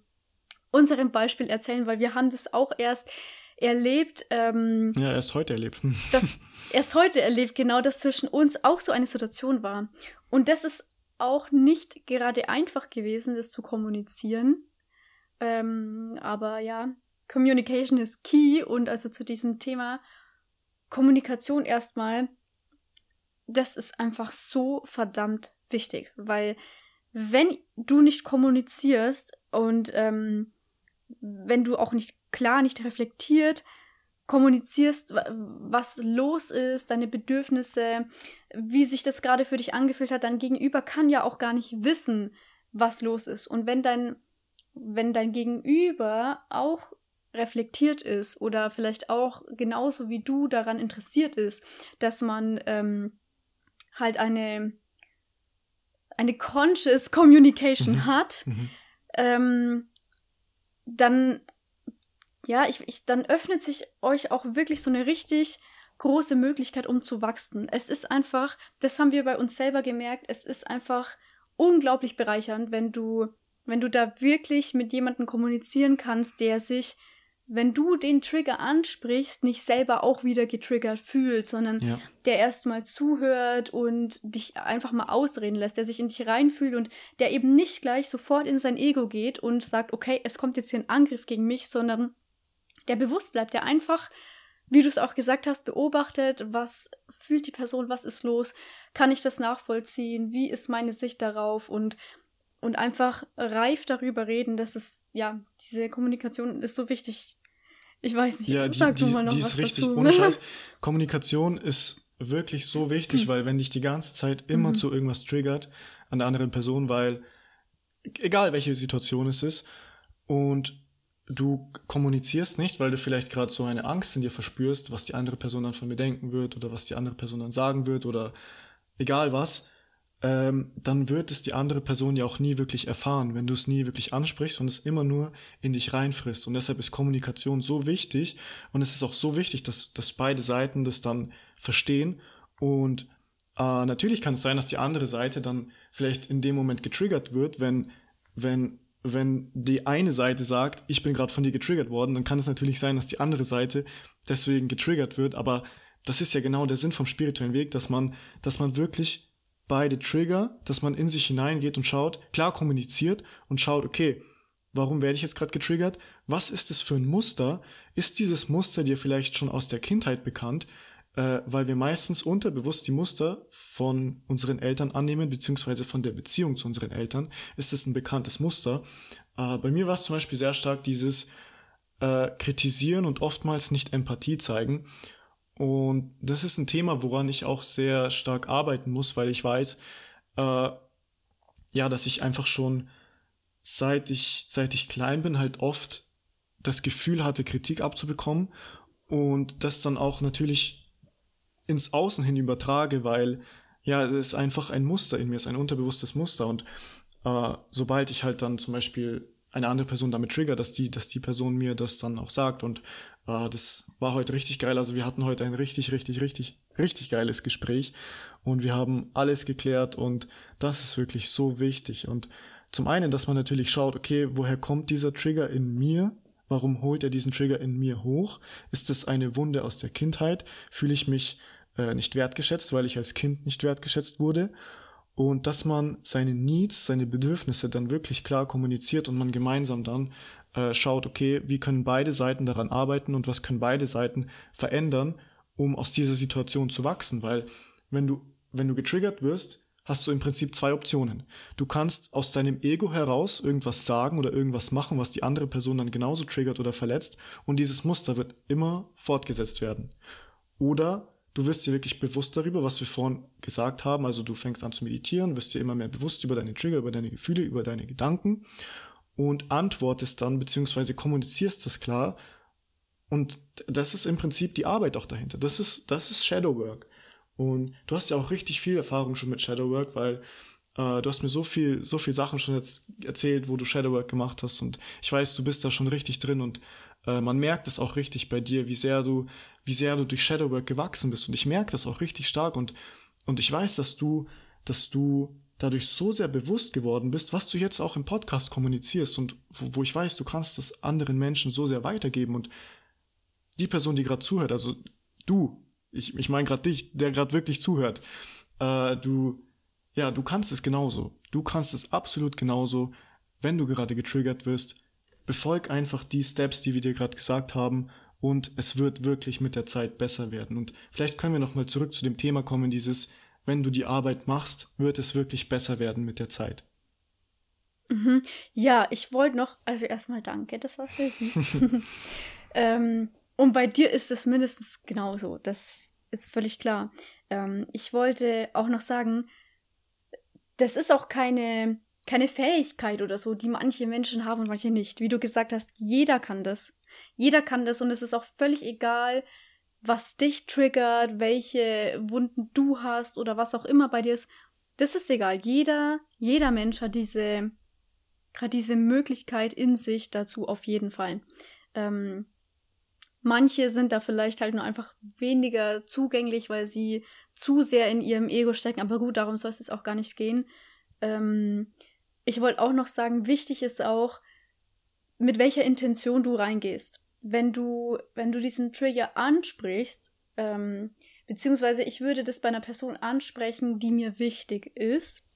unserem Beispiel erzählen, weil wir haben das auch erst erlebt. Ähm, ja, erst heute erlebt. das erst heute erlebt, genau, dass zwischen uns auch so eine Situation war. Und das ist auch nicht gerade einfach gewesen, das zu kommunizieren. Ähm, aber ja, Communication is key und also zu diesem Thema Kommunikation erstmal das ist einfach so verdammt wichtig, weil wenn du nicht kommunizierst und ähm, wenn du auch nicht klar, nicht reflektiert kommunizierst, was los ist, deine Bedürfnisse, wie sich das gerade für dich angefühlt hat, dein Gegenüber kann ja auch gar nicht wissen, was los ist. Und wenn dein, wenn dein Gegenüber auch reflektiert ist oder vielleicht auch genauso wie du daran interessiert ist, dass man ähm, halt eine, eine conscious Communication mhm. hat, mhm. Ähm, dann, ja, ich, ich, dann öffnet sich euch auch wirklich so eine richtig große Möglichkeit, um zu wachsen. Es ist einfach, das haben wir bei uns selber gemerkt, es ist einfach unglaublich bereichernd, wenn du, wenn du da wirklich mit jemandem kommunizieren kannst, der sich wenn du den Trigger ansprichst, nicht selber auch wieder getriggert fühlt, sondern ja. der erstmal zuhört und dich einfach mal ausreden lässt, der sich in dich reinfühlt und der eben nicht gleich sofort in sein Ego geht und sagt, okay, es kommt jetzt hier ein Angriff gegen mich, sondern der bewusst bleibt, der einfach, wie du es auch gesagt hast, beobachtet, was fühlt die Person, was ist los, kann ich das nachvollziehen, wie ist meine Sicht darauf und und einfach reif darüber reden, dass es, ja, diese Kommunikation ist so wichtig. Ich weiß nicht, ja, die, sag die, mal noch die ist richtig, dazu. ohne Scheiß. Kommunikation ist wirklich so wichtig, hm. weil wenn dich die ganze Zeit immer mhm. zu irgendwas triggert an der anderen Person, weil egal welche Situation es ist und du kommunizierst nicht, weil du vielleicht gerade so eine Angst in dir verspürst, was die andere Person dann von mir denken wird oder was die andere Person dann sagen wird oder egal was, ähm, dann wird es die andere Person ja auch nie wirklich erfahren, wenn du es nie wirklich ansprichst und es immer nur in dich reinfrisst. Und deshalb ist Kommunikation so wichtig und es ist auch so wichtig, dass, dass beide Seiten das dann verstehen. Und äh, natürlich kann es sein, dass die andere Seite dann vielleicht in dem Moment getriggert wird, wenn, wenn, wenn die eine Seite sagt, ich bin gerade von dir getriggert worden, dann kann es natürlich sein, dass die andere Seite deswegen getriggert wird. Aber das ist ja genau der Sinn vom spirituellen Weg, dass man, dass man wirklich beide Trigger, dass man in sich hineingeht und schaut, klar kommuniziert und schaut, okay, warum werde ich jetzt gerade getriggert? Was ist es für ein Muster? Ist dieses Muster dir vielleicht schon aus der Kindheit bekannt? Äh, weil wir meistens unterbewusst die Muster von unseren Eltern annehmen, beziehungsweise von der Beziehung zu unseren Eltern, ist es ein bekanntes Muster. Äh, bei mir war es zum Beispiel sehr stark dieses äh, Kritisieren und oftmals nicht Empathie zeigen. Und das ist ein Thema, woran ich auch sehr stark arbeiten muss, weil ich weiß, äh, ja, dass ich einfach schon seit ich, seit ich klein bin, halt oft das Gefühl hatte, Kritik abzubekommen und das dann auch natürlich ins Außen hin übertrage, weil ja, es ist einfach ein Muster in mir, es ist ein unterbewusstes Muster und äh, sobald ich halt dann zum Beispiel eine andere Person damit trigger, dass die, dass die Person mir das dann auch sagt und äh, das war heute richtig geil. Also wir hatten heute ein richtig, richtig, richtig, richtig geiles Gespräch und wir haben alles geklärt und das ist wirklich so wichtig. Und zum einen, dass man natürlich schaut, okay, woher kommt dieser Trigger in mir? Warum holt er diesen Trigger in mir hoch? Ist es eine Wunde aus der Kindheit? Fühle ich mich äh, nicht wertgeschätzt, weil ich als Kind nicht wertgeschätzt wurde? Und dass man seine Needs, seine Bedürfnisse dann wirklich klar kommuniziert und man gemeinsam dann äh, schaut, okay, wie können beide Seiten daran arbeiten und was können beide Seiten verändern, um aus dieser Situation zu wachsen. Weil wenn du, wenn du getriggert wirst, hast du im Prinzip zwei Optionen. Du kannst aus deinem Ego heraus irgendwas sagen oder irgendwas machen, was die andere Person dann genauso triggert oder verletzt und dieses Muster wird immer fortgesetzt werden. Oder du wirst dir wirklich bewusst darüber, was wir vorhin gesagt haben, also du fängst an zu meditieren, wirst dir immer mehr bewusst über deine Trigger, über deine Gefühle, über deine Gedanken und antwortest dann, beziehungsweise kommunizierst das klar. Und das ist im Prinzip die Arbeit auch dahinter. Das ist, das ist Shadowwork. Und du hast ja auch richtig viel Erfahrung schon mit Shadowwork, weil äh, du hast mir so viel, so viel Sachen schon jetzt erzählt, wo du Shadowwork gemacht hast. Und ich weiß, du bist da schon richtig drin und äh, man merkt es auch richtig bei dir, wie sehr du, wie sehr du durch Shadowwork gewachsen bist. Und ich merke das auch richtig stark und, und ich weiß, dass du, dass du dadurch so sehr bewusst geworden bist, was du jetzt auch im Podcast kommunizierst und wo, wo ich weiß, du kannst das anderen Menschen so sehr weitergeben und die Person, die gerade zuhört, also du, ich, ich meine gerade dich, der gerade wirklich zuhört, äh, du, ja, du kannst es genauso. Du kannst es absolut genauso, wenn du gerade getriggert wirst. Befolg einfach die Steps, die wir dir gerade gesagt haben und es wird wirklich mit der Zeit besser werden. Und vielleicht können wir nochmal zurück zu dem Thema kommen, dieses wenn du die Arbeit machst, wird es wirklich besser werden mit der Zeit. Mhm. Ja, ich wollte noch, also erstmal danke, das war sehr süß. ähm, und bei dir ist es mindestens genauso, das ist völlig klar. Ähm, ich wollte auch noch sagen, das ist auch keine, keine Fähigkeit oder so, die manche Menschen haben und manche nicht. Wie du gesagt hast, jeder kann das. Jeder kann das und es ist auch völlig egal, was dich triggert, welche Wunden du hast oder was auch immer bei dir ist, das ist egal. Jeder, jeder Mensch hat diese, gerade diese Möglichkeit in sich dazu auf jeden Fall. Ähm, manche sind da vielleicht halt nur einfach weniger zugänglich, weil sie zu sehr in ihrem Ego stecken. Aber gut, darum soll es jetzt auch gar nicht gehen. Ähm, ich wollte auch noch sagen, wichtig ist auch, mit welcher Intention du reingehst wenn du, wenn du diesen Trigger ansprichst, ähm, beziehungsweise ich würde das bei einer Person ansprechen, die mir wichtig ist,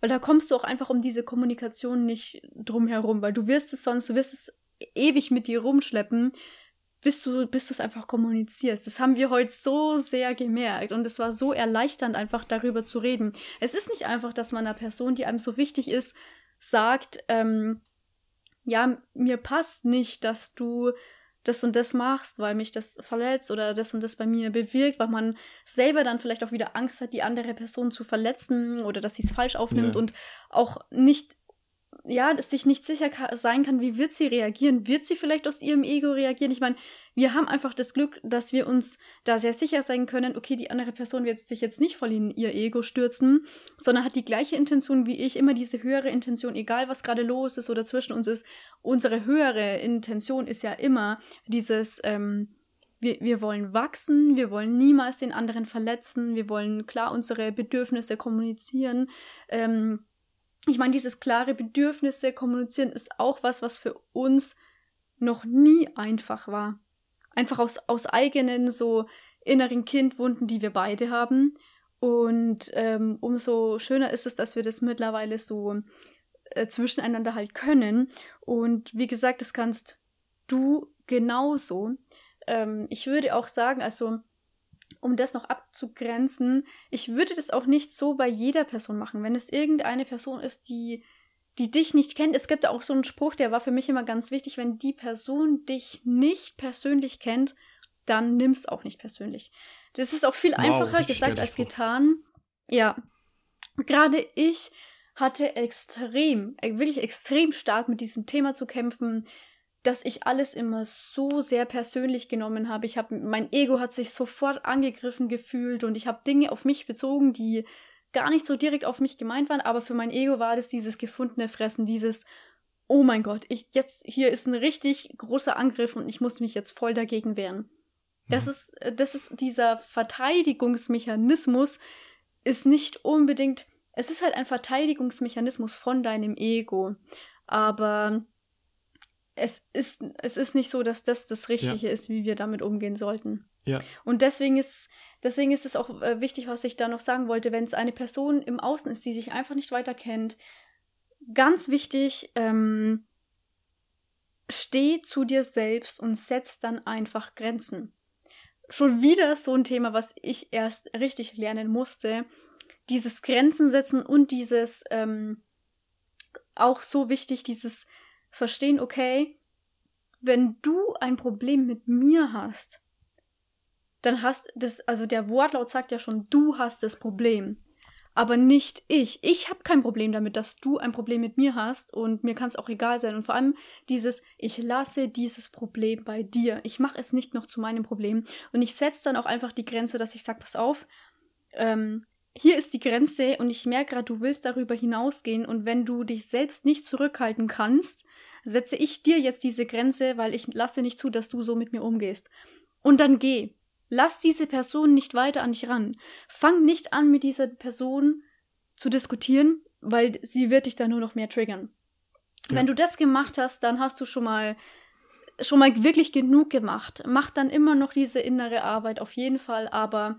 weil da kommst du auch einfach um diese Kommunikation nicht drum herum, weil du wirst es sonst, du wirst es ewig mit dir rumschleppen, bis du, bis du es einfach kommunizierst. Das haben wir heute so sehr gemerkt und es war so erleichternd, einfach darüber zu reden. Es ist nicht einfach, dass man einer Person, die einem so wichtig ist, sagt, ähm, ja, mir passt nicht, dass du das und das machst, weil mich das verletzt oder das und das bei mir bewirkt, weil man selber dann vielleicht auch wieder Angst hat, die andere Person zu verletzen oder dass sie es falsch aufnimmt ja. und auch nicht ja, sich nicht sicher sein kann, wie wird sie reagieren? Wird sie vielleicht aus ihrem Ego reagieren? Ich meine, wir haben einfach das Glück, dass wir uns da sehr sicher sein können, okay, die andere Person wird sich jetzt nicht voll in ihr Ego stürzen, sondern hat die gleiche Intention wie ich, immer diese höhere Intention, egal was gerade los ist oder zwischen uns ist. Unsere höhere Intention ist ja immer dieses, ähm, wir, wir wollen wachsen, wir wollen niemals den anderen verletzen, wir wollen klar unsere Bedürfnisse kommunizieren. Ähm, ich meine, dieses klare Bedürfnisse kommunizieren ist auch was, was für uns noch nie einfach war. Einfach aus, aus eigenen so inneren Kindwunden, die wir beide haben. Und ähm, umso schöner ist es, dass wir das mittlerweile so äh, zwischeneinander halt können. Und wie gesagt, das kannst du genauso. Ähm, ich würde auch sagen, also um das noch abzugrenzen, ich würde das auch nicht so bei jeder Person machen. Wenn es irgendeine Person ist, die, die dich nicht kennt, es gibt auch so einen Spruch, der war für mich immer ganz wichtig, wenn die Person dich nicht persönlich kennt, dann nimm's auch nicht persönlich. Das ist auch viel wow, einfacher gesagt als getan. Ja. Gerade ich hatte extrem, äh, wirklich extrem stark mit diesem Thema zu kämpfen dass ich alles immer so sehr persönlich genommen habe. Ich habe mein Ego hat sich sofort angegriffen gefühlt und ich habe Dinge auf mich bezogen, die gar nicht so direkt auf mich gemeint waren, aber für mein Ego war das dieses gefundene Fressen, dieses oh mein Gott, ich jetzt hier ist ein richtig großer Angriff und ich muss mich jetzt voll dagegen wehren. Das mhm. ist das ist dieser Verteidigungsmechanismus ist nicht unbedingt es ist halt ein Verteidigungsmechanismus von deinem Ego, aber es ist, es ist nicht so, dass das das Richtige ja. ist, wie wir damit umgehen sollten. Ja. Und deswegen ist, deswegen ist es auch äh, wichtig, was ich da noch sagen wollte, wenn es eine Person im Außen ist, die sich einfach nicht weiter kennt, ganz wichtig, ähm, steh zu dir selbst und setz dann einfach Grenzen. Schon wieder so ein Thema, was ich erst richtig lernen musste. Dieses Grenzen setzen und dieses ähm, auch so wichtig, dieses verstehen, okay, wenn du ein Problem mit mir hast, dann hast das, also der Wortlaut sagt ja schon, du hast das Problem, aber nicht ich. Ich habe kein Problem damit, dass du ein Problem mit mir hast und mir kann es auch egal sein. Und vor allem dieses, ich lasse dieses Problem bei dir. Ich mache es nicht noch zu meinem Problem. Und ich setze dann auch einfach die Grenze, dass ich sage, pass auf, ähm, hier ist die Grenze und ich merke gerade, du willst darüber hinausgehen und wenn du dich selbst nicht zurückhalten kannst, setze ich dir jetzt diese Grenze, weil ich lasse nicht zu, dass du so mit mir umgehst. Und dann geh. Lass diese Person nicht weiter an dich ran. Fang nicht an, mit dieser Person zu diskutieren, weil sie wird dich dann nur noch mehr triggern. Ja. Wenn du das gemacht hast, dann hast du schon mal schon mal wirklich genug gemacht. Mach dann immer noch diese innere Arbeit auf jeden Fall, aber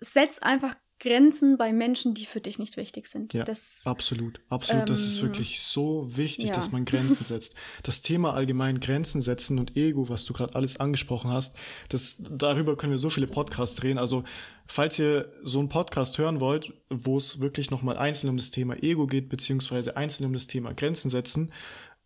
setz einfach Grenzen bei Menschen, die für dich nicht wichtig sind. Ja, das, absolut, absolut. Ähm, das ist ähm, wirklich so wichtig, ja. dass man Grenzen setzt. Das Thema allgemein Grenzen setzen und Ego, was du gerade alles angesprochen hast, das, darüber können wir so viele Podcasts drehen. Also, falls ihr so einen Podcast hören wollt, wo es wirklich nochmal einzeln um das Thema Ego geht, beziehungsweise einzeln um das Thema Grenzen setzen,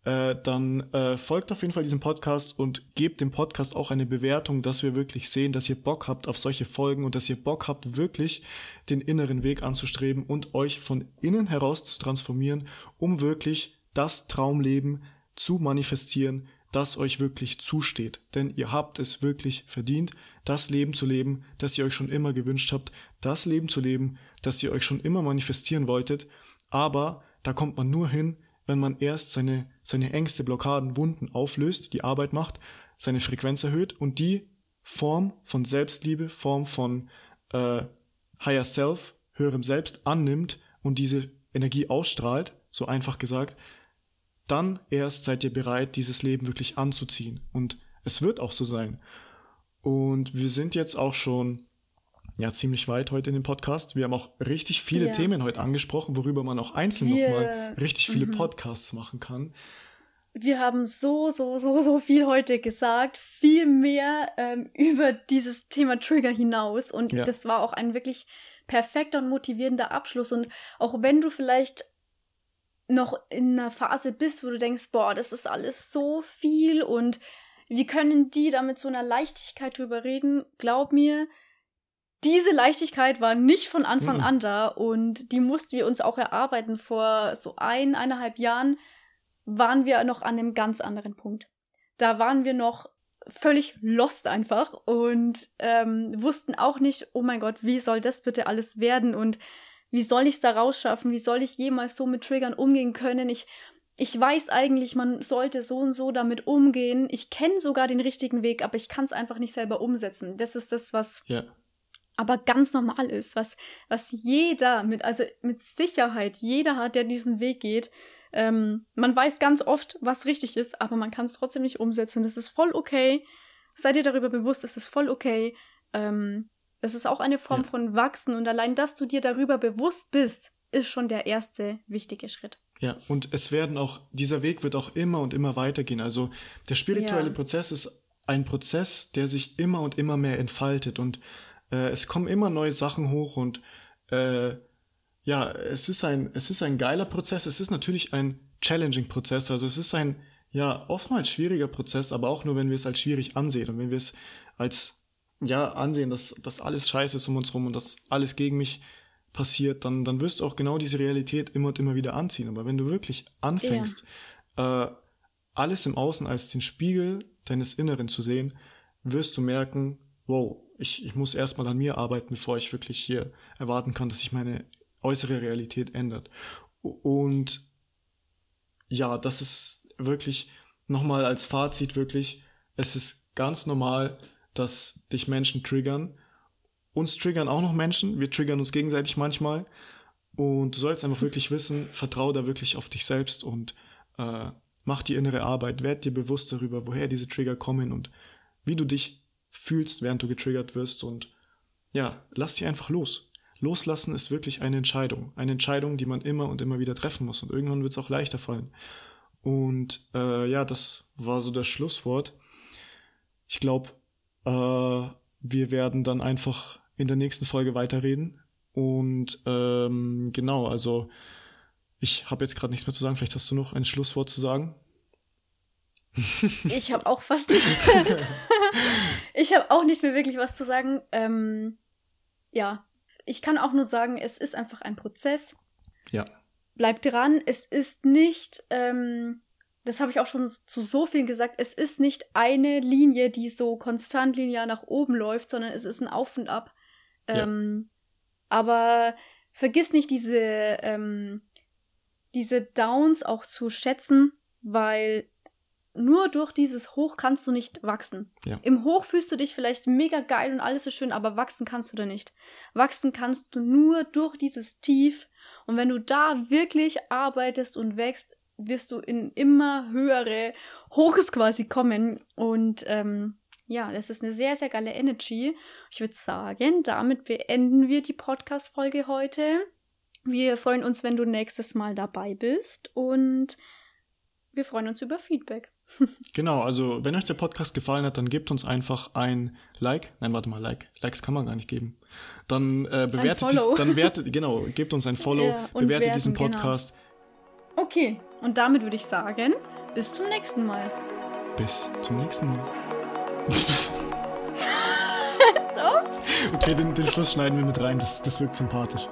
äh, dann äh, folgt auf jeden Fall diesem Podcast und gebt dem Podcast auch eine Bewertung, dass wir wirklich sehen, dass ihr Bock habt auf solche Folgen und dass ihr Bock habt, wirklich den inneren Weg anzustreben und euch von innen heraus zu transformieren, um wirklich das Traumleben zu manifestieren, das euch wirklich zusteht. Denn ihr habt es wirklich verdient, das Leben zu leben, das ihr euch schon immer gewünscht habt, das Leben zu leben, das ihr euch schon immer manifestieren wolltet. Aber da kommt man nur hin, wenn man erst seine, seine Ängste, Blockaden, Wunden auflöst, die Arbeit macht, seine Frequenz erhöht und die Form von Selbstliebe, Form von äh, Higher Self, höherem Selbst annimmt und diese Energie ausstrahlt, so einfach gesagt, dann erst seid ihr bereit, dieses Leben wirklich anzuziehen. Und es wird auch so sein. Und wir sind jetzt auch schon ja ziemlich weit heute in dem Podcast. Wir haben auch richtig viele ja. Themen heute angesprochen, worüber man auch einzeln yeah. nochmal richtig viele mhm. Podcasts machen kann. Wir haben so, so, so, so viel heute gesagt, viel mehr ähm, über dieses Thema Trigger hinaus. Und ja. das war auch ein wirklich perfekter und motivierender Abschluss. Und auch wenn du vielleicht noch in einer Phase bist, wo du denkst, boah, das ist alles so viel und wie können die da mit so einer Leichtigkeit drüber reden? Glaub mir, diese Leichtigkeit war nicht von Anfang mhm. an da und die mussten wir uns auch erarbeiten. Vor so ein, eineinhalb Jahren waren wir noch an einem ganz anderen Punkt. Da waren wir noch völlig lost einfach und ähm, wussten auch nicht, oh mein Gott, wie soll das bitte alles werden und wie soll ich es da rausschaffen? Wie soll ich jemals so mit Triggern umgehen können? Ich, ich weiß eigentlich, man sollte so und so damit umgehen. Ich kenne sogar den richtigen Weg, aber ich kann es einfach nicht selber umsetzen. Das ist das, was Ja. Aber ganz normal ist, was, was jeder mit, also mit Sicherheit, jeder hat, der diesen Weg geht. Ähm, man weiß ganz oft, was richtig ist, aber man kann es trotzdem nicht umsetzen. Das ist voll okay. Sei dir darüber bewusst, es ist voll okay. Ähm, es ist auch eine Form Ja. von Wachsen und allein, dass du dir darüber bewusst bist, ist schon der erste wichtige Schritt. Ja, und es werden auch, dieser Weg wird auch immer und immer weitergehen. Also der spirituelle Ja. Prozess ist ein Prozess, der sich immer und immer mehr entfaltet und äh, es kommen immer neue Sachen hoch und äh, ja, es ist ein, es ist ein geiler Prozess. Es ist natürlich ein challenging Prozess. Also es ist ein, ja, oftmals schwieriger Prozess, aber auch nur, wenn wir es als schwierig ansehen und wenn wir es als, ja, ansehen, dass, dass alles scheiße ist um uns rum und dass alles gegen mich passiert, dann, dann wirst du auch genau diese Realität immer und immer wieder anziehen. Aber wenn du wirklich anfängst, äh, alles im Außen als den Spiegel deines Inneren zu sehen, wirst du merken, wow, ich, ich muss erstmal an mir arbeiten, bevor ich wirklich hier erwarten kann, dass sich meine äußere Realität ändert. Und ja, das ist wirklich nochmal als Fazit wirklich, es ist ganz normal, dass dich Menschen triggern. Uns triggern auch noch Menschen, wir triggern uns gegenseitig manchmal. Und du sollst einfach wirklich wissen, vertrau da wirklich auf dich selbst und äh, mach die innere Arbeit, werd dir bewusst darüber, woher diese Trigger kommen und wie du dich fühlst, während du getriggert wirst. Und ja, lass sie einfach los. Loslassen ist wirklich eine Entscheidung. Eine Entscheidung, die man immer und immer wieder treffen muss. Und irgendwann wird es auch leichter fallen. Und äh, ja, das war so das Schlusswort. Ich glaube, äh, wir werden dann einfach in der nächsten Folge weiterreden. Und ähm, genau, also ich habe jetzt gerade nichts mehr zu sagen. Vielleicht hast du noch ein Schlusswort zu sagen. Ich habe auch fast. ich habe auch nicht mehr wirklich was zu sagen. Ähm, ja, ich kann auch nur sagen, es ist einfach ein Prozess. Ja. Bleib dran. Es ist nicht, ähm, das habe ich auch schon zu so vielen gesagt, es ist nicht eine Linie, die so konstant linear nach oben läuft, sondern es ist ein Auf und Ab. Ja. Ähm, aber vergiss nicht diese, ähm, diese Downs auch zu schätzen, weil nur durch dieses Hoch kannst du nicht wachsen. Ja. Im Hoch fühlst du dich vielleicht mega geil und alles ist schön, aber wachsen kannst du da nicht. Wachsen kannst du nur durch dieses Tief. Und wenn du da wirklich arbeitest und wächst, wirst du in immer höhere Hochs quasi kommen. Und ähm, ja, das ist eine sehr, sehr geile Energy. Ich würde sagen, damit beenden wir die Podcast-Folge heute. Wir freuen uns, wenn du nächstes Mal dabei bist und wir freuen uns über Feedback. Genau, also wenn euch der Podcast gefallen hat, dann gebt uns einfach ein Like. Nein, warte mal, Like. Likes kann man gar nicht geben. Dann äh, bewertet dies, Follow. dann wertet, genau, gebt uns ein Follow, Ja, bewertet werten, diesen genau. Podcast. Okay, und damit würde ich sagen, bis zum nächsten Mal. Bis zum nächsten Mal. Okay, den, den Schluss schneiden wir mit rein, das, das wirkt sympathisch.